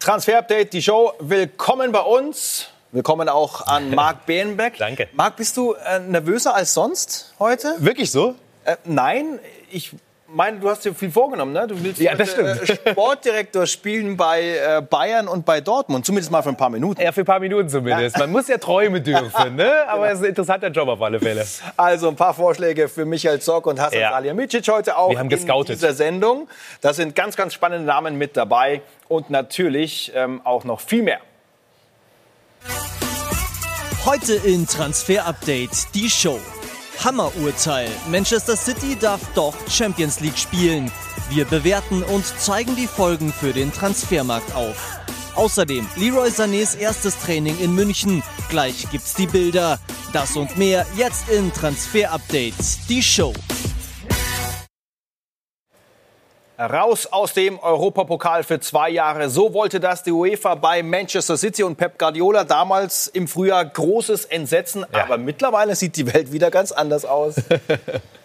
Transfer Update, die Show. Willkommen bei uns. Willkommen auch an Marc Behenbeck. Danke. Marc, bist du äh, nervöser als sonst heute? Wirklich so? Äh, nein, ich meine, du hast dir viel vorgenommen, ne? Du willst Ja, das heute, äh, Sportdirektor spielen bei äh, Bayern und bei Dortmund, zumindest mal für ein paar Minuten. Ja, für ein paar Minuten zumindest. Man muss ja träumen dürfen, ne? Aber es ist ein interessanter Job auf alle Fälle. Also ein paar Vorschläge für Michael Zock und Hassan Ja. Salihamidzic heute auch Wir haben in gescoutet. dieser Sendung. Da sind ganz, ganz spannende Namen mit dabei und natürlich ähm, auch noch viel mehr. Heute in Transfer Update die Show. Hammerurteil. Manchester City darf doch Champions League spielen. Wir bewerten und zeigen die Folgen für den Transfermarkt auf. Außerdem Leroy Sanés erstes Training in München. Gleich gibt's die Bilder. Das und mehr jetzt in Transfer Update die Show. Raus aus dem Europapokal für zwei Jahre. So wollte das die UEFA bei Manchester City und Pep Guardiola damals im Frühjahr großes Entsetzen. Ja. Aber mittlerweile sieht die Welt wieder ganz anders aus.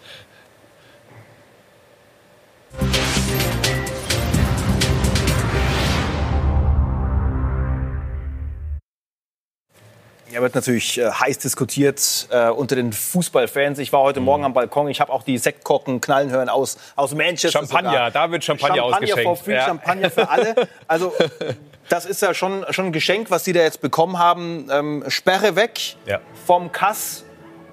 Ja, wird natürlich äh, heiß diskutiert äh, unter den Fußballfans. Ich war heute Morgen am Balkon. Ich habe auch die Sektkorken knallen hören aus, aus Manchester. Champagner, sogar. da wird Champagner ausgeschenkt. for free, Ja. Champagner für alle. Also das ist ja schon, schon ein Geschenk, was die da jetzt bekommen haben. Ähm, Sperre weg Ja. vom Kass.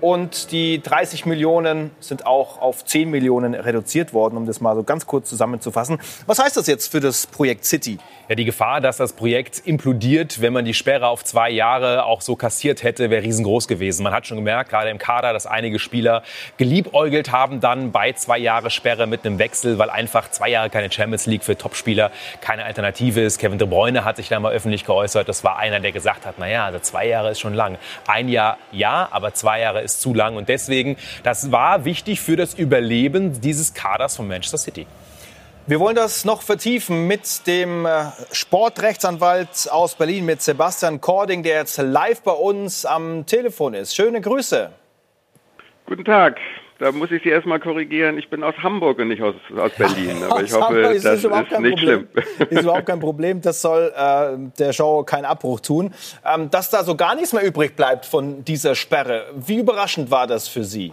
Und die 30 Millionen sind auch auf 10 Millionen reduziert worden, um das mal so ganz kurz zusammenzufassen. Was heißt das jetzt für das Projekt City? Ja, die Gefahr, dass das Projekt implodiert, wenn man die Sperre auf zwei Jahre auch so kassiert hätte, wäre riesengroß gewesen. Man hat schon gemerkt, gerade im Kader, dass einige Spieler geliebäugelt haben dann bei zwei Jahre Sperre mit einem Wechsel, weil einfach zwei Jahre keine Champions League für Topspieler keine Alternative ist. Kevin De Bruyne hat sich da mal öffentlich geäußert. Das war einer, der gesagt hat, naja, also zwei Jahre ist schon lang. Ein Jahr ja, aber zwei Jahre ist zu lang. Und deswegen, das war wichtig für das Überleben dieses Kaders von Manchester City. Wir wollen das noch vertiefen mit dem äh, Sportrechtsanwalt aus Berlin, mit Sebastian Kording, der jetzt live bei uns am Telefon ist. Schöne Grüße. Guten Tag. Da muss ich Sie erstmal korrigieren. Ich bin aus Hamburg und nicht aus, aus Berlin. Aber ich Aus hoffe, Hamburg das ist, überhaupt kein nicht Problem. schlimm. Ist überhaupt kein Problem. Das soll äh, der Show keinen Abbruch tun. Ähm, dass da so gar nichts mehr übrig bleibt von dieser Sperre. Wie überraschend war das für Sie?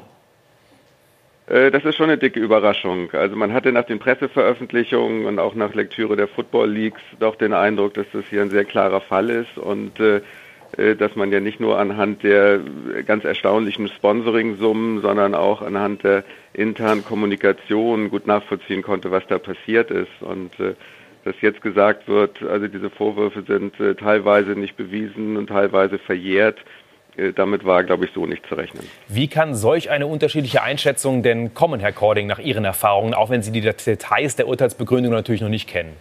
Äh, Das ist schon eine dicke Überraschung. Also man hatte nach den Presseveröffentlichungen und auch nach Lektüre der Football Leagues doch den Eindruck, dass das hier ein sehr klarer Fall ist und äh, dass man ja nicht nur anhand der ganz erstaunlichen Sponsoring-Summen, sondern auch anhand der internen Kommunikation gut nachvollziehen konnte, was da passiert ist. Und äh, dass jetzt gesagt wird, also diese Vorwürfe sind äh, teilweise nicht bewiesen und teilweise verjährt, äh, damit war, glaube ich, so nicht zu rechnen. Wie kann solch eine unterschiedliche Einschätzung denn kommen, Herr Cording, nach Ihren Erfahrungen, auch wenn Sie die Details der Urteilsbegründung natürlich noch nicht kennen?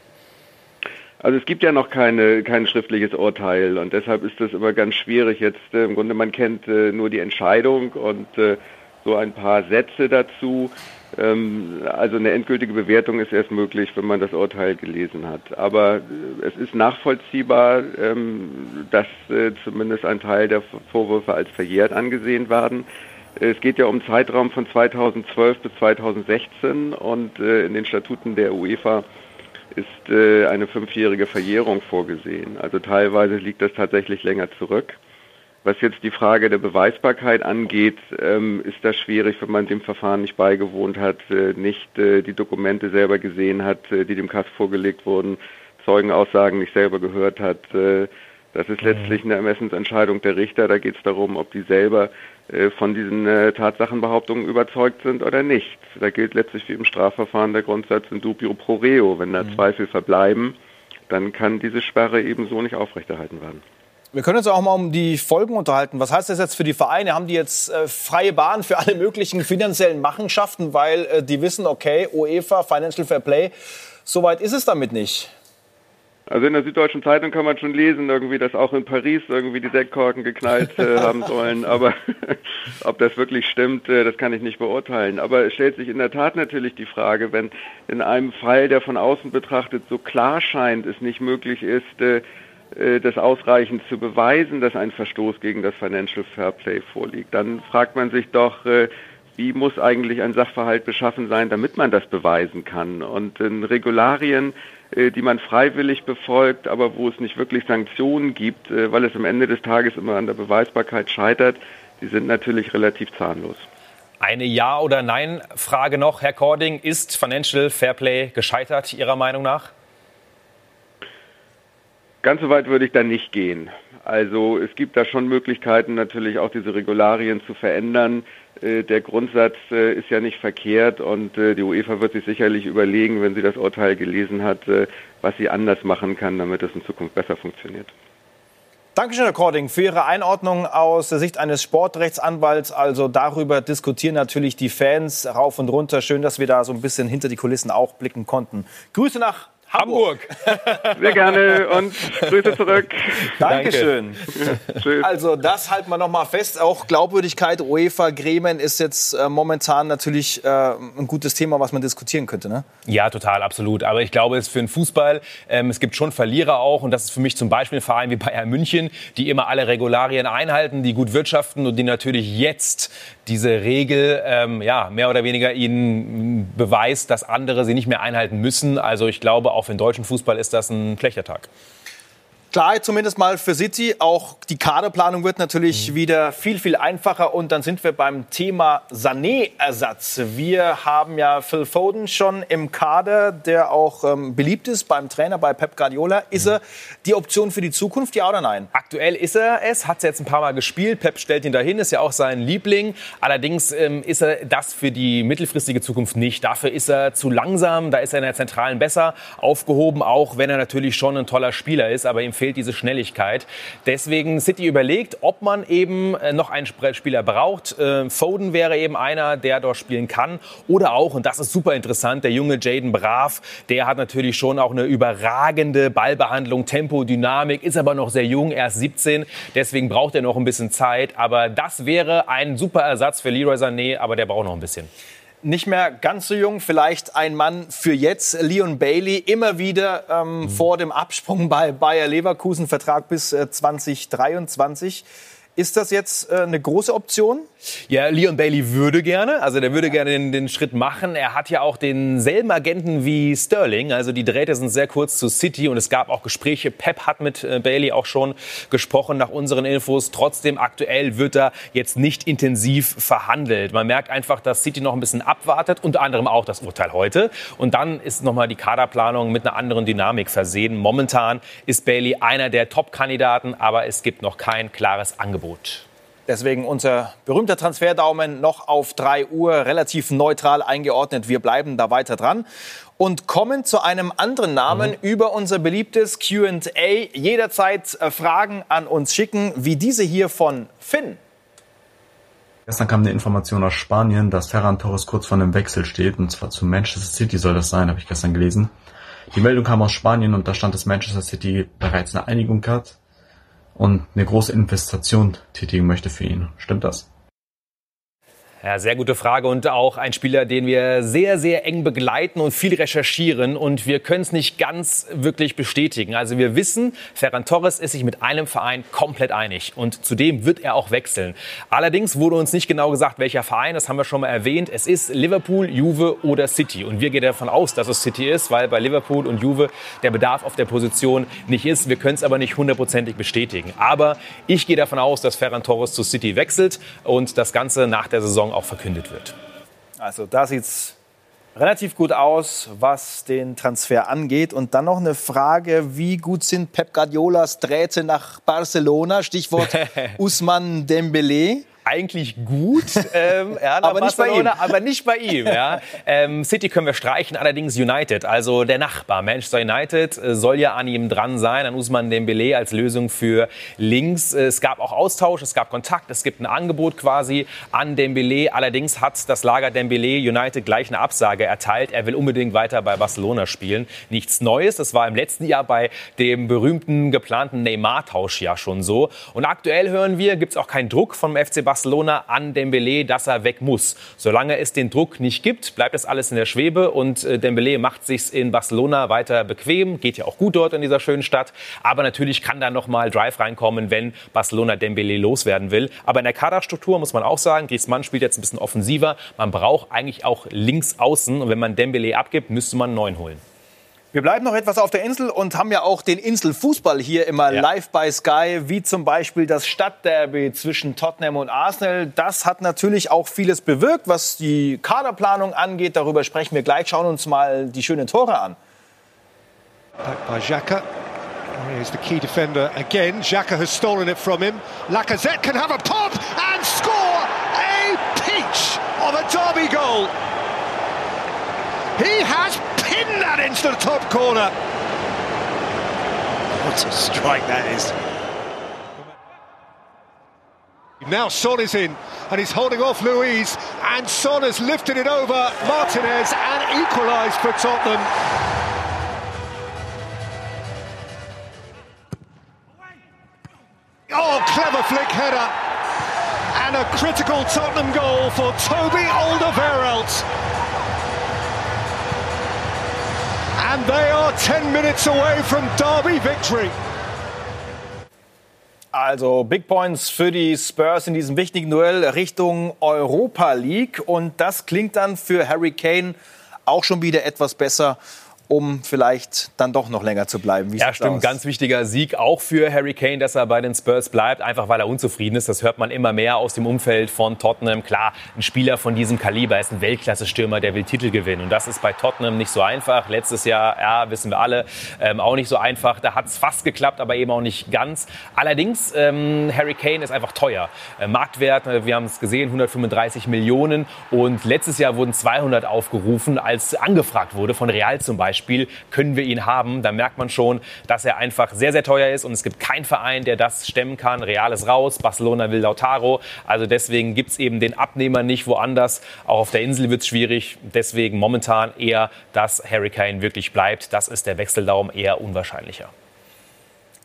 Also es gibt ja noch keine, kein schriftliches Urteil und deshalb ist es immer ganz schwierig jetzt. Äh, Im Grunde man kennt äh, nur die Entscheidung und äh, so ein paar Sätze dazu. Ähm, also eine endgültige Bewertung ist erst möglich, wenn man das Urteil gelesen hat. Aber äh, es ist nachvollziehbar, ähm, dass äh, zumindest ein Teil der Vorwürfe als verjährt angesehen werden. Es geht ja um Zeitraum von 2012 bis 2016 und äh, in den Statuten der UEFA ist äh, eine fünfjährige Verjährung vorgesehen. Also teilweise liegt das tatsächlich länger zurück. Was jetzt die Frage der Beweisbarkeit angeht, ähm, ist das schwierig, wenn man dem Verfahren nicht beigewohnt hat, äh, nicht äh, die Dokumente selber gesehen hat, äh, die dem KAS vorgelegt wurden, Zeugenaussagen nicht selber gehört hat. Das ist letztlich eine Ermessensentscheidung der Richter. Da geht es darum, ob die selber äh, von diesen äh, Tatsachenbehauptungen überzeugt sind oder nicht. Da gilt letztlich wie im Strafverfahren der Grundsatz in dubio pro reo. Wenn da Zweifel verbleiben, dann kann diese Sperre ebenso nicht aufrechterhalten werden. Wir können uns auch mal um die Folgen unterhalten. Was heißt das jetzt für die Vereine? Haben die jetzt äh, freie Bahn für alle möglichen finanziellen Machenschaften, weil äh, die wissen, okay, UEFA, Financial Fair Play, soweit ist es damit nicht. Also in der Süddeutschen Zeitung kann man schon lesen, irgendwie, dass auch in Paris irgendwie die Sektkorken geknallt äh, haben sollen. Aber ob das wirklich stimmt, äh, das kann ich nicht beurteilen. Aber es stellt sich in der Tat natürlich die Frage, wenn in einem Fall, der von außen betrachtet so klar scheint, es nicht möglich ist, äh, äh, das ausreichend zu beweisen, dass ein Verstoß gegen das Financial Fair Play vorliegt, dann fragt man sich doch, äh, wie muss eigentlich ein Sachverhalt beschaffen sein, damit man das beweisen kann. Und in Regularien die man freiwillig befolgt, aber wo es nicht wirklich Sanktionen gibt, äh, weil es am Ende des Tages immer an der Beweisbarkeit scheitert, die sind natürlich relativ zahnlos. Eine Ja- oder Nein-Frage noch, Herr Cording. Ist Financial Fairplay gescheitert, Ihrer Meinung nach? Ganz so weit würde ich da nicht gehen. Also es gibt da schon Möglichkeiten, natürlich auch diese Regularien zu verändern. Äh, der Grundsatz äh, ist ja nicht verkehrt und äh, die UEFA wird sich sicherlich überlegen, wenn sie das Urteil gelesen hat, was sie anders machen kann, damit es in Zukunft besser funktioniert. Dankeschön, Herr Cording, für Ihre Einordnung aus der Sicht eines Sportrechtsanwalts. Also darüber diskutieren natürlich die Fans rauf und runter. Schön, dass wir da so ein bisschen hinter die Kulissen auch blicken konnten. Grüße nach Hamburg. Sehr gerne und Grüße zurück. Dankeschön. Danke. also das halten wir noch mal fest. Auch Glaubwürdigkeit UEFA Gremien ist jetzt äh, momentan natürlich äh, ein gutes Thema, was man diskutieren könnte. Ne? Ja, total, absolut. Aber ich glaube, es ist für den Fußball, ähm, es gibt schon Verlierer auch und das ist für mich zum Beispiel ein Verein wie Bayern München, die immer alle Regularien einhalten, die gut wirtschaften und die natürlich jetzt diese Regel ähm, ja mehr oder weniger ihnen beweist, dass andere sie nicht mehr einhalten müssen. Also ich glaube auch für den deutschen Fußball ist das ein schlechter Tag. Klar, zumindest mal für City. Auch die Kaderplanung wird natürlich mhm. wieder viel, viel einfacher. Und dann sind wir beim Thema Sané-Ersatz. Wir haben ja Phil Foden schon im Kader, der auch ähm, beliebt ist beim Trainer, bei Pep Guardiola. Ist mhm. er die Option für die Zukunft, ja oder nein? Aktuell ist er es, hat es jetzt ein paar Mal gespielt. Pep stellt ihn dahin, ist ja auch sein Liebling. Allerdings ähm, ist er das für die mittelfristige Zukunft nicht. Dafür ist er zu langsam, da ist er in der Zentralen besser aufgehoben, auch wenn er natürlich schon ein toller Spieler ist. Aber ihm fehlt diese Schnelligkeit. Deswegen City überlegt, ob man eben äh, noch einen Spieler braucht. Äh, Foden wäre eben einer, der dort spielen kann. Oder auch, und das ist super interessant, der junge Jaden Brav, der hat natürlich schon auch eine überragende Ballbehandlung, Tempo, Dynamik, ist aber noch sehr jung, erst 17. Deswegen braucht er noch ein bisschen Zeit. Aber das wäre ein super Ersatz für Leroy Sané, aber der braucht noch ein bisschen nicht mehr ganz so jung, vielleicht ein Mann für jetzt, Leon Bailey, immer wieder ähm, mhm. vor dem Absprung bei Bayer Leverkusen, Vertrag bis äh, 2023. Ist das jetzt äh, eine große Option? Ja, Leon Bailey würde gerne, also der würde gerne den, den, Schritt machen. Er hat ja auch denselben Agenten wie Sterling, also die Drähte sind sehr kurz zu City und es gab auch Gespräche. Pep hat mit äh, Bailey auch schon gesprochen nach unseren Infos. Trotzdem aktuell wird da jetzt nicht intensiv verhandelt. Man merkt einfach, dass City noch ein bisschen abwartet, unter anderem auch das Urteil heute. Und dann ist nochmal die Kaderplanung mit einer anderen Dynamik versehen. Momentan ist Bailey einer der Top-Kandidaten, aber es gibt noch kein klares Angebot. Deswegen unser berühmter Transferdaumen noch auf 3 Uhr, relativ neutral eingeordnet. Wir bleiben da weiter dran und kommen zu einem anderen Namen mhm. über unser beliebtes QA. Jederzeit äh, Fragen an uns schicken, wie diese hier von Finn. Gestern kam eine Information aus Spanien, dass Ferran Torres kurz vor einem Wechsel steht, und zwar zu Manchester City soll das sein, habe ich gestern gelesen. Die Meldung kam aus Spanien und da stand, dass Manchester City bereits eine Einigung hat und eine große Investition tätigen möchte für ihn. Stimmt das? Ja, sehr gute Frage und auch ein Spieler, den wir sehr, sehr eng begleiten und viel recherchieren und wir können es nicht ganz wirklich bestätigen. Also wir wissen, Ferran Torres ist sich mit einem Verein komplett einig und zudem wird er auch wechseln. Allerdings wurde uns nicht genau gesagt, welcher Verein, das haben wir schon mal erwähnt. Es ist Liverpool, Juve oder City und wir gehen davon aus, dass es City ist, weil bei Liverpool und Juve der Bedarf auf der Position nicht ist. Wir können es aber nicht hundertprozentig bestätigen. Aber ich gehe davon aus, dass Ferran Torres zu City wechselt und das Ganze nach der Saison Saison auch verkündet wird. Also da sieht es relativ gut aus, was den Transfer angeht. Und dann noch eine Frage, wie gut sind Pep Guardiolas Drähte nach Barcelona? Stichwort Usman Dembele eigentlich gut, ähm, ja, aber, nicht bei ihm. aber nicht bei ihm. Ja. Ähm, City können wir streichen, allerdings United, also der Nachbar Manchester United äh, soll ja an ihm dran sein, an Usman Dembele als Lösung für links. Äh, es gab auch Austausch, es gab Kontakt, es gibt ein Angebot quasi an Dembele. Allerdings hat das Lager Dembele United gleich eine Absage erteilt. Er will unbedingt weiter bei Barcelona spielen. Nichts Neues. Das war im letzten Jahr bei dem berühmten geplanten Neymar-Tausch ja schon so. Und aktuell hören wir, gibt es auch keinen Druck vom FC Barcelona Barcelona an Dembele, dass er weg muss. Solange es den Druck nicht gibt, bleibt das alles in der Schwebe und äh, Dembele macht sich in Barcelona weiter bequem, geht ja auch gut dort in dieser schönen Stadt, aber natürlich kann da noch mal Drive reinkommen, wenn Barcelona Dembele loswerden will. Aber in der Kaderstruktur muss man auch sagen, Griezmann spielt jetzt ein bisschen offensiver, man braucht eigentlich auch links außen und wenn man Dembele abgibt, müsste man einen neuen holen. Wir bleiben noch etwas auf der Insel und haben ja auch den Inselfußball hier immer ja. live bei Sky, wie zum Beispiel das Stadtderby zwischen Tottenham und Arsenal. Das hat natürlich auch vieles bewirkt, was die Kaderplanung angeht. Darüber sprechen wir gleich. Schauen uns mal die schönen Tore an. Back by Xhaka. Here's the key defender again. Xhaka has stolen it from him. Lacazette can have a pop and score a peach of a derby goal. He has pinned that into the top corner. What a strike that is. Now Son is in and he's holding off Louise and Son has lifted it over Martinez and equalised for Tottenham. Oh, clever flick header and a critical Tottenham goal for Toby Alderweireld. And they are 10 minutes away from Derby victory. Also Big Points für die Spurs in diesem wichtigen Duell Richtung Europa League. Und das klingt dann für Harry Kane auch schon wieder etwas besser um vielleicht dann doch noch länger zu bleiben. Wie ja, stimmt. Aus? Ganz wichtiger Sieg auch für Harry Kane, dass er bei den Spurs bleibt, einfach weil er unzufrieden ist. Das hört man immer mehr aus dem Umfeld von Tottenham. Klar, ein Spieler von diesem Kaliber ist ein Weltklasse-Stürmer, der will Titel gewinnen. Und das ist bei Tottenham nicht so einfach. Letztes Jahr, ja, wissen wir alle, ähm, auch nicht so einfach. Da hat es fast geklappt, aber eben auch nicht ganz. Allerdings, ähm, Harry Kane ist einfach teuer. Äh, Marktwert, äh, wir haben es gesehen, 135 Millionen. Und letztes Jahr wurden 200 aufgerufen, als angefragt wurde von Real zum Beispiel. Spiel können wir ihn haben. Da merkt man schon, dass er einfach sehr, sehr teuer ist und es gibt keinen Verein, der das stemmen kann. Real ist raus, Barcelona will Lautaro. Also deswegen gibt es eben den Abnehmer nicht woanders. Auch auf der Insel wird es schwierig. Deswegen momentan eher, dass Harry Kane wirklich bleibt. Das ist der Wechseldaum eher unwahrscheinlicher.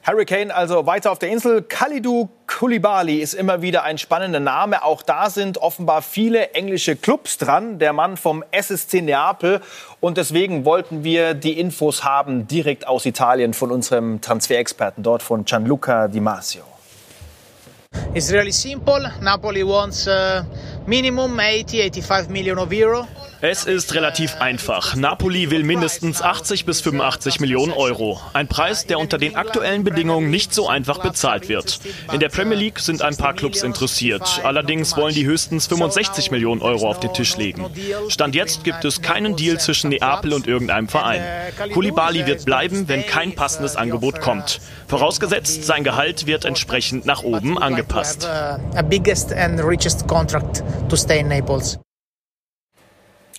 Hurricane also weiter auf der Insel. Khalidou Koulibaly ist immer wieder ein spannender Name. Auch da sind offenbar viele englische Clubs dran. Der Mann vom SSC Neapel. Und deswegen wollten wir die Infos haben direkt aus Italien von unserem Transferexperten dort, von Gianluca Di Masio. It's really simple. Napoli wants uh, minimum 80, 85 million of euro. Es ist relativ einfach. Napoli will mindestens 80 bis 85 Millionen Euro. Ein Preis, der unter den aktuellen Bedingungen nicht so einfach bezahlt wird. In der Premier League sind ein paar Clubs interessiert. Allerdings wollen die höchstens 65 Millionen Euro auf den Tisch legen. Stand jetzt gibt es keinen Deal zwischen Neapel und irgendeinem Verein. Koulibaly wird bleiben, wenn kein passendes Angebot kommt. Vorausgesetzt, sein Gehalt wird entsprechend nach oben angepasst.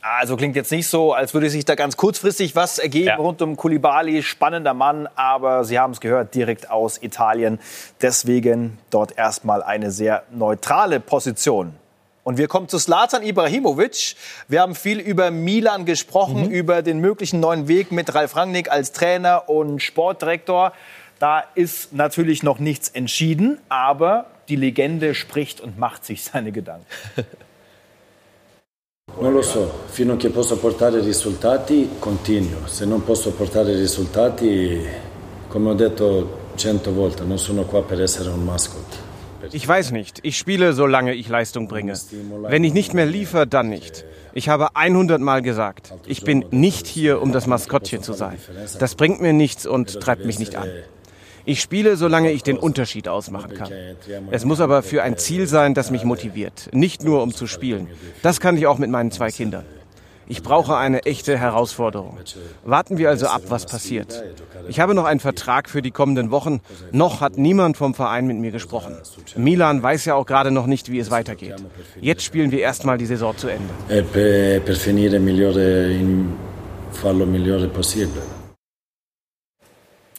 Also klingt jetzt nicht so, als würde sich da ganz kurzfristig was ergeben ja. rund um Kulibali. Spannender Mann, aber Sie haben es gehört, direkt aus Italien. Deswegen dort erstmal eine sehr neutrale Position. Und wir kommen zu Slatan Ibrahimovic. Wir haben viel über Milan gesprochen, mhm. über den möglichen neuen Weg mit Ralf Rangnick als Trainer und Sportdirektor. Da ist natürlich noch nichts entschieden, aber die Legende spricht und macht sich seine Gedanken. Non lo so, fino a che posso portare risultati continuo, se non posso portare risultati, come ho detto cento volte, non sono qua per essere un mascot. Ich weiß nicht. Ich spiele, solange ich Leistung bringe. Wenn ich nicht mehr liefere, dann nicht. Ich habe 100 Mal gesagt, ich bin nicht hier, um das Maskottchen zu sein. Das bringt mir nichts und treibt mich nicht an. Ich spiele, solange ich den Unterschied ausmachen kann. Es muss aber für ein Ziel sein, das mich motiviert, nicht nur um zu spielen. Das kann ich auch mit meinen zwei Kindern. Ich brauche eine echte Herausforderung. Warten wir also ab, was passiert. Ich habe noch einen Vertrag für die kommenden Wochen. Noch hat niemand vom Verein mit mir gesprochen. Milan weiß ja auch gerade noch nicht, wie es weitergeht. Jetzt spielen wir erstmal die Saison zu Ende.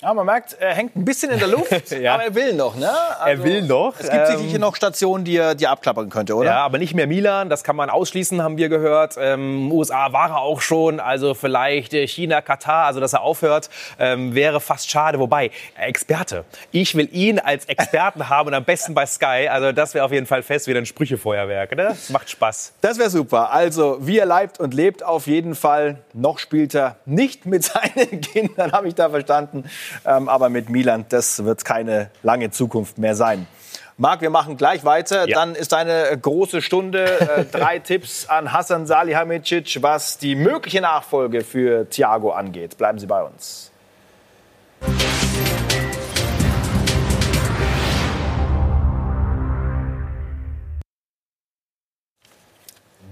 Ja, man merkt, er hängt ein bisschen in der Luft, ja. aber er will noch, ne? Also, er will noch. Es gibt ähm, sicher noch Stationen, die er, die er abklappern könnte, oder? Ja, aber nicht mehr Milan, das kann man ausschließen, haben wir gehört. Ähm, USA war er auch schon, also vielleicht äh, China, Katar, also dass er aufhört, ähm, wäre fast schade. Wobei, Experte. Ich will ihn als Experten haben und am besten bei Sky. Also das wäre auf jeden Fall fest wie ein Sprüchefeuerwerk, ne? Das macht Spaß. Das wäre super. Also, wie er leibt und lebt auf jeden Fall. Noch spielt er nicht mit seinen Kindern, habe ich da verstanden. Ähm, aber mit Milan, das wird keine lange Zukunft mehr sein. Marc, wir machen gleich weiter. Ja. Dann ist eine große Stunde. Äh, drei Tipps an Hassan Salihamidzic, was die mögliche Nachfolge für Thiago angeht. Bleiben Sie bei uns.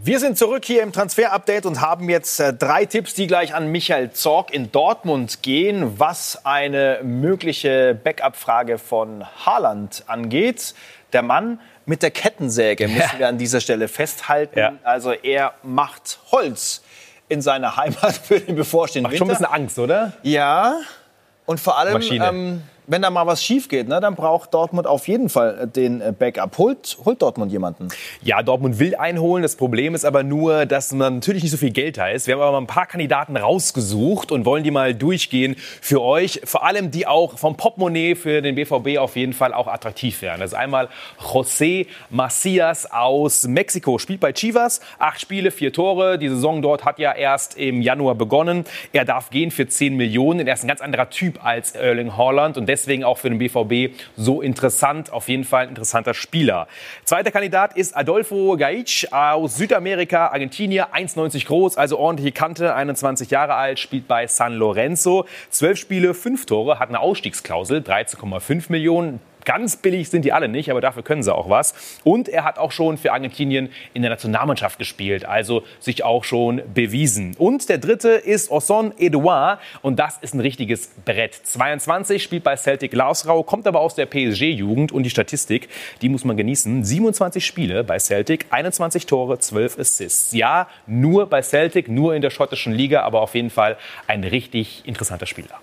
Wir sind zurück hier im Transfer-Update und haben jetzt äh, drei Tipps, die gleich an Michael Zorg in Dortmund gehen, was eine mögliche Backup-Frage von Haaland angeht. Der Mann mit der Kettensäge müssen ja. wir an dieser Stelle festhalten. Ja. Also er macht Holz in seiner Heimat für den bevorstehenden Macht Winter. schon ein bisschen Angst, oder? Ja. Und vor allem ähm, wenn da mal was schief geht, ne, dann braucht Dortmund auf jeden Fall äh, den äh, Backup. Holt, holt Dortmund jemanden? Ja, Dortmund will einholen. Das Problem ist aber nur, dass man natürlich nicht so viel Geld da ist. Wir haben aber mal ein paar Kandidaten rausgesucht und wollen die mal durchgehen für euch. Vor allem die auch vom Popmonet für den BVB auf jeden Fall auch attraktiv wären. Das ist einmal José Macias aus Mexiko. Spielt bei Chivas. Acht Spiele, vier Tore. Die Saison dort hat ja erst im Januar begonnen. Er darf gehen für 10 Millionen. Er ist ein ganz anderer Typ als Erling Haaland und deswegen auch für den BVB so interessant. Auf jeden Fall ein interessanter Spieler. Zweiter Kandidat ist Adolfo Gaich aus Südamerika, Argentinier, 1,90 groß, also ordentliche Kante, 21 Jahre alt, spielt bei San Lorenzo. Zwölf Spiele, fünf Tore, hat eine Ausstiegsklausel, 13,5 Millionen. Ganz billig sind die alle nicht, aber dafür können sie auch was. Und er hat auch schon für Argentinien in der Nationalmannschaft gespielt, also sich auch schon bewiesen. Und der dritte ist Osson Edouard und das ist ein richtiges Brett. 22, spielt bei Celtic Lausrau, kommt aber aus der PSG-Jugend und die Statistik, die muss man genießen. 27 Spiele bei Celtic, 21 Tore, 12 Assists. Ja, nur bei Celtic, nur in der schottischen Liga, aber auf jeden Fall ein richtig interessanter Spieler.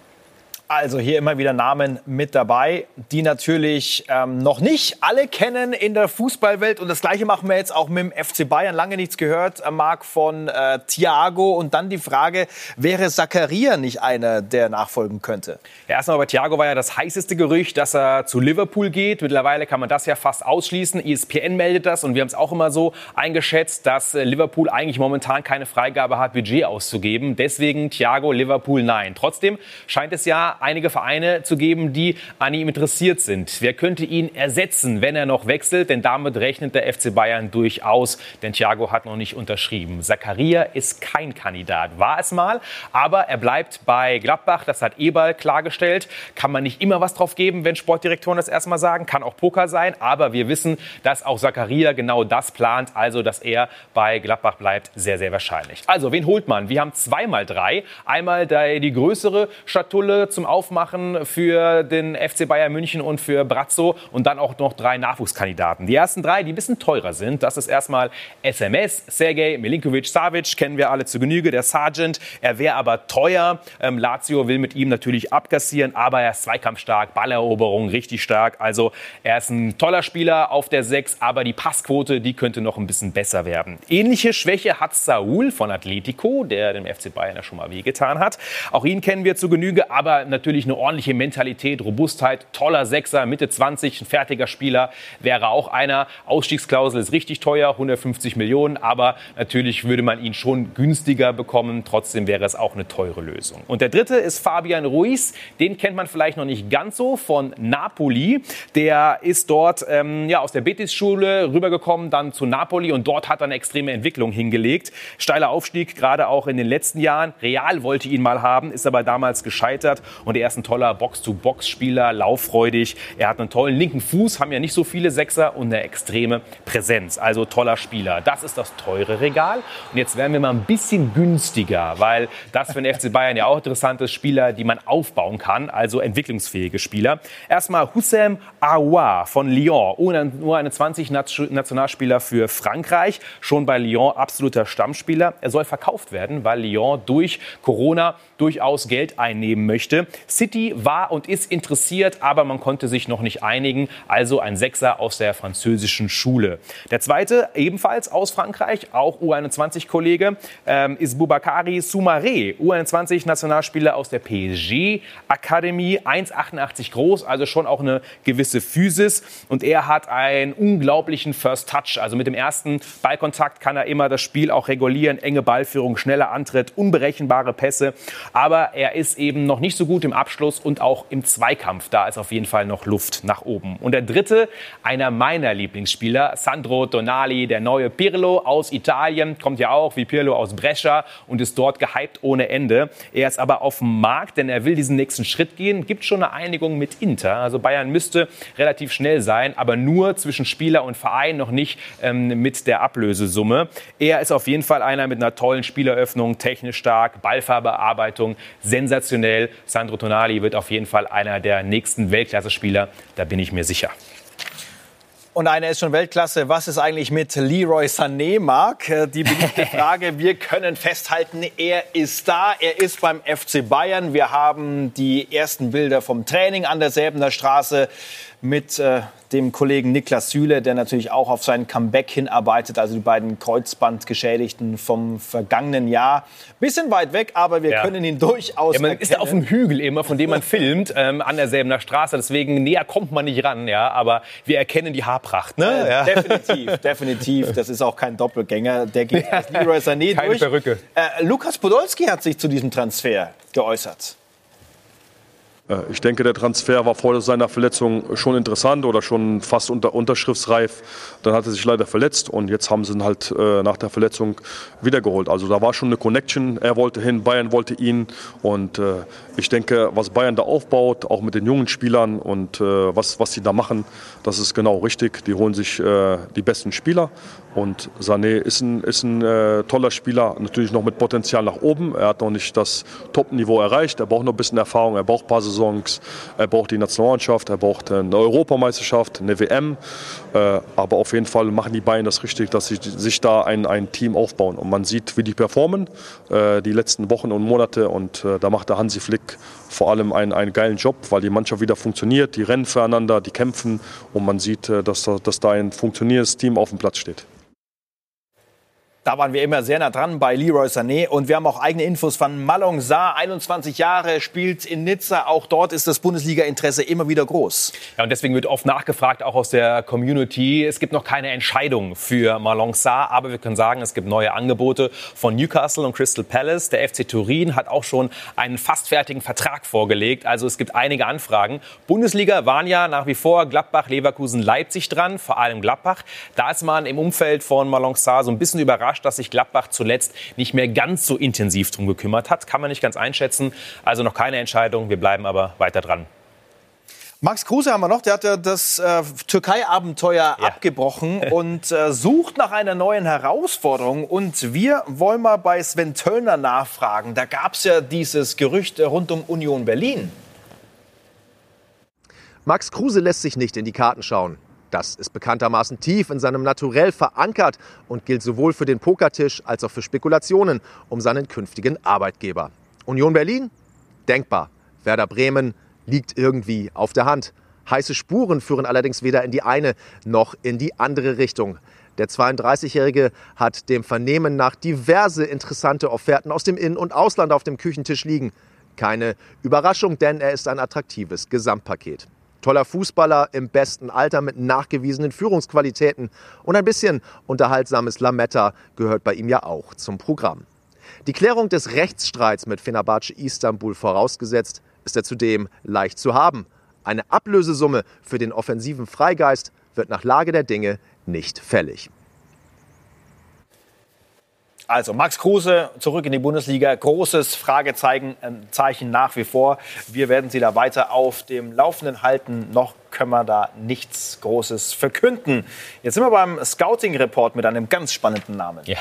Also hier immer wieder Namen mit dabei, die natürlich ähm, noch nicht alle kennen in der Fußballwelt. Und das Gleiche machen wir jetzt auch mit dem FC Bayern. Lange nichts gehört, äh, Marc, von äh, Thiago. Und dann die Frage, wäre Zakaria nicht einer, der nachfolgen könnte? Ja, erstmal bei Thiago war ja das heißeste Gerücht, dass er zu Liverpool geht. Mittlerweile kann man das ja fast ausschließen. ESPN meldet das und wir haben es auch immer so eingeschätzt, dass äh, Liverpool eigentlich momentan keine Freigabe hat, Budget auszugeben. Deswegen Thiago, Liverpool, nein. Trotzdem scheint es ja einige Vereine zu geben, die an ihm interessiert sind. Wer könnte ihn ersetzen, wenn er noch wechselt? Denn damit rechnet der FC Bayern durchaus, denn Thiago hat noch nicht unterschrieben. Zakaria ist kein Kandidat, war es mal, aber er bleibt bei Gladbach. Das hat Eberl klargestellt. Kann man nicht immer was drauf geben, wenn Sportdirektoren das erstmal sagen. Kann auch Poker sein, aber wir wissen, dass auch Zakaria genau das plant, also dass er bei Gladbach bleibt, sehr, sehr wahrscheinlich. Also, wen holt man? Wir haben zweimal drei. Einmal die größere Schatulle zum aufmachen für den FC Bayern München und für Brazzo und dann auch noch drei Nachwuchskandidaten. Die ersten drei, die ein bisschen teurer sind, das ist erstmal SMS, Sergej Milinkovic-Savic, kennen wir alle zu Genüge, der Sergeant. Er wäre aber teuer. Ähm, Lazio will mit ihm natürlich abkassieren, aber er ist zweikampfstark, Balleroberung richtig stark. Also er ist ein toller Spieler auf der 6, aber die Passquote, die könnte noch ein bisschen besser werden. Ähnliche Schwäche hat Saul von Atletico, der dem FC Bayern ja schon mal wehgetan hat. Auch ihn kennen wir zu Genüge, aber natürlich eine ordentliche Mentalität, Robustheit, toller Sechser, Mitte 20, ein fertiger Spieler, wäre auch einer. Ausstiegsklausel ist richtig teuer, 150 Millionen, aber natürlich würde man ihn schon günstiger bekommen. Trotzdem wäre es auch eine teure Lösung. Und der dritte ist Fabian Ruiz. Den kennt man vielleicht noch nicht ganz so von Napoli. Der ist dort ähm, ja, aus der Betis-Schule rübergekommen, dann zu Napoli und dort hat er eine extreme Entwicklung hingelegt. Steiler Aufstieg, gerade auch in den letzten Jahren. Real wollte ihn mal haben, ist aber damals gescheitert. Und er ist ein toller Box-to-Box-Spieler, lauffreudig. Er hat einen tollen linken Fuß, haben ja nicht so viele Sechser und eine extreme Präsenz. Also toller Spieler. Das ist das teure Regal. Und jetzt werden wir mal ein bisschen günstiger, weil das für den FC Bayern ja auch interessant ist. Spieler, die man aufbauen kann, also entwicklungsfähige Spieler. Erstmal Hussein Aouar von Lyon, nur eine 20 Nationalspieler für Frankreich, schon bei Lyon absoluter Stammspieler. Er soll verkauft werden, weil Lyon durch Corona durchaus Geld einnehmen möchte. City war und ist interessiert, aber man konnte sich noch nicht einigen. Also ein Sechser aus der französischen Schule. Der zweite, ebenfalls aus Frankreich, auch U21-Kollege, ähm, ist Boubakari Soumaré, U21-Nationalspieler aus der PSG-Akademie, 1,88 groß, also schon auch eine gewisse Physis. Und er hat einen unglaublichen First Touch. Also mit dem ersten Ballkontakt kann er immer das Spiel auch regulieren. Enge Ballführung, schneller Antritt, unberechenbare Pässe. Aber er ist eben noch nicht so gut im Abschluss und auch im Zweikampf. Da ist auf jeden Fall noch Luft nach oben. Und der dritte, einer meiner Lieblingsspieler, Sandro Tonali, der neue Pirlo aus Italien, kommt ja auch wie Pirlo aus Brescia und ist dort gehypt ohne Ende. Er ist aber auf dem Markt, denn er will diesen nächsten Schritt gehen. Gibt schon eine Einigung mit Inter. Also Bayern müsste relativ schnell sein, aber nur zwischen Spieler und Verein, noch nicht ähm, mit der Ablösesumme. Er ist auf jeden Fall einer mit einer tollen Spieleröffnung, technisch stark, Ballverbearbeitung, sensationell. Sandro Tonali wird auf jeden Fall einer der nächsten Weltklasse-Spieler, da bin ich mir sicher. Und einer ist schon Weltklasse. Was ist eigentlich mit Leroy Sané, Marc? Äh, die beliebte Frage. Wir können festhalten, er ist da. Er ist beim FC Bayern. Wir haben die ersten Bilder vom Training an der Säbener Straße mit äh, dem Kollegen Niklas Süle, der natürlich auch auf sein Comeback hinarbeitet, also die beiden Kreuzbandgeschädigten vom vergangenen Jahr. Bisschen weit weg, aber wir ja. können ihn durchaus ja, Man erkennen. ist auf dem Hügel immer, von dem man filmt, ähm, an derselben Straße, deswegen näher kommt man nicht ran, ja, aber wir erkennen die Haarpracht, ne? Ja. Definitiv, definitiv. Das ist auch kein Doppelgänger, der geht als Leroy Sané Keine durch. Perücke. Äh, Lukas Podolski hat sich zu diesem Transfer geäußert. Äh, ich denke, der Transfer war vor seiner Verletzung schon interessant oder schon fast unter, unterschriftsreif. Dann hat er sich leider verletzt und jetzt haben sie ihn halt äh, nach der Verletzung wiedergeholt. Also da war schon eine Connection. Er wollte hin, Bayern wollte ihn. Und äh, ich denke, was Bayern da aufbaut, auch mit den jungen Spielern und äh, was, was sie da machen, das ist genau richtig. Die holen sich äh, die besten Spieler. Und Sané ist ein, ist ein äh, toller Spieler, natürlich noch mit Potenzial nach oben. Er hat noch nicht das Top-Niveau erreicht. Er braucht noch ein bisschen Erfahrung, er braucht ein paar Saisons, er braucht die Nationalmannschaft, er braucht eine Europameisterschaft, eine WM. Äh, aber auf jeden Fall machen die Bayern das richtig, dass sie sich da ein, ein Team aufbauen. Und man sieht, wie die performen äh, die letzten Wochen und Monate. Und äh, da macht der Hansi Flick vor allem einen, einen geilen Job, weil die Mannschaft wieder funktioniert. Die rennen füreinander, die kämpfen und man sieht, dass, dass da ein funktionierendes Team auf dem Platz steht. Da waren wir immer sehr nah dran bei Leroy Sané und wir haben auch eigene Infos von Malong Sa, 21 Jahre, spielt in Nizza. Auch dort ist das Bundesliga-Interesse immer wieder groß. Ja, und deswegen wird oft nachgefragt, auch aus der Community. Es gibt noch keine Entscheidung für Malong Sa, aber wir können sagen, es gibt neue Angebote von Newcastle und Crystal Palace. Der FC Turin hat auch schon einen fast fertigen Vertrag vorgelegt. Also es gibt einige Anfragen. Bundesliga waren ja nach wie vor Gladbach, Leverkusen, Leipzig dran, vor allem Gladbach. Da ist man im Umfeld von Malong Sa so ein bisschen überrascht überrascht, dass sich Gladbach zuletzt nicht mehr ganz so intensiv drum gekümmert hat. Kann man nicht ganz einschätzen. Also noch keine Entscheidung. Wir bleiben aber weiter dran. Max Kruse haben wir noch, der hat ja das äh, Türkei-Abenteuer ja. abgebrochen und äh, sucht nach einer neuen Herausforderung. Und wir wollen mal bei Sven Töllner nachfragen. Da gab es ja dieses Gerücht rund um Union Berlin. Max Kruse lässt sich nicht in die Karten schauen. Das ist bekanntermaßen tief in seinem Naturell verankert und gilt sowohl für den Pokertisch als auch für Spekulationen um seinen künftigen Arbeitgeber. Union Berlin? Denkbar. Werder Bremen liegt irgendwie auf der Hand. Heiße Spuren führen allerdings weder in die eine noch in die andere Richtung. Der 32-Jährige hat dem Vernehmen nach diverse interessante Offerten aus dem In- und Ausland auf dem Küchentisch liegen. Keine Überraschung, denn er ist ein attraktives Gesamtpaket. Toller Fußballer im besten Alter mit nachgewiesenen Führungsqualitäten und ein bisschen unterhaltsames Lametta gehört bei ihm ja auch zum Programm. Die Klärung des Rechtsstreits mit Fenerbahce Istanbul vorausgesetzt, ist er zudem leicht zu haben. Eine Ablösesumme für den offensiven Freigeist wird nach Lage der Dinge nicht fällig. Also Max Kruse zurück in die Bundesliga. Großes Fragezeichen äh, Zeichen nach wie vor. Wir werden Sie da weiter auf dem Laufenden halten. Noch können wir da nichts Großes verkünden. Jetzt sind wir beim Scouting-Report mit einem ganz spannenden Namen. Ja.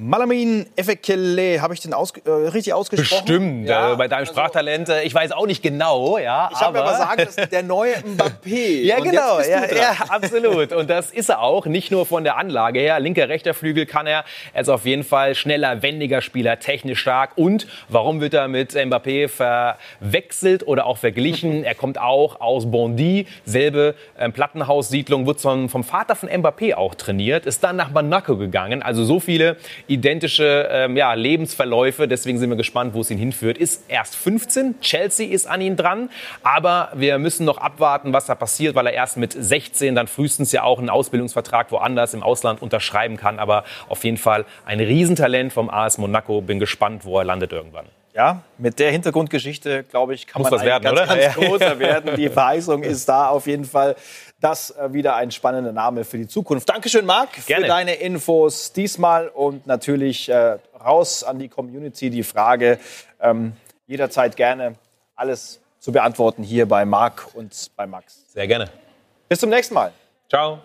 Malamin Efekele, habe ich den aus, äh, richtig ausgesprochen? Bestimmt, ja, äh, bei deinem also, Sprachtalent. Äh, ich weiß auch nicht genau, ja. Ich habe aber gesagt, das ist der neue Mbappé. ja, genau, ja, ja, absolut. Und das ist er auch, nicht nur von der Anlage her. Linker, rechter Flügel kann er. Er ist auf jeden Fall schneller, wendiger Spieler, technisch stark. Und warum wird er mit Mbappé verwechselt oder auch verglichen? er kommt auch aus Bondy, selbe äh, Plattenhaussiedlung, wird vom, vom Vater von Mbappé auch trainiert, ist dann nach Monaco gegangen. Also so viele identische ähm, ja, Lebensverläufe. Deswegen sind wir gespannt, wo es ihn hinführt. Ist erst 15, Chelsea ist an ihn dran, aber wir müssen noch abwarten, was da passiert, weil er erst mit 16 dann frühestens ja auch einen Ausbildungsvertrag woanders im Ausland unterschreiben kann. Aber auf jeden Fall ein Riesentalent vom AS Monaco. Bin gespannt, wo er landet irgendwann. Ja, mit der Hintergrundgeschichte, glaube ich, kann Muss man werden, ganz, oder? ganz großer werden. Die Verheißung ist da auf jeden Fall. Das äh, wieder ein spannender Name für die Zukunft. Dankeschön, Marc, für Gerne. deine Infos diesmal und natürlich äh, raus an die Community die Frage. Ähm, jederzeit gerne alles zu beantworten hier bei Marc und bei Max. Sehr gerne. Bis zum nächsten Mal. Ciao.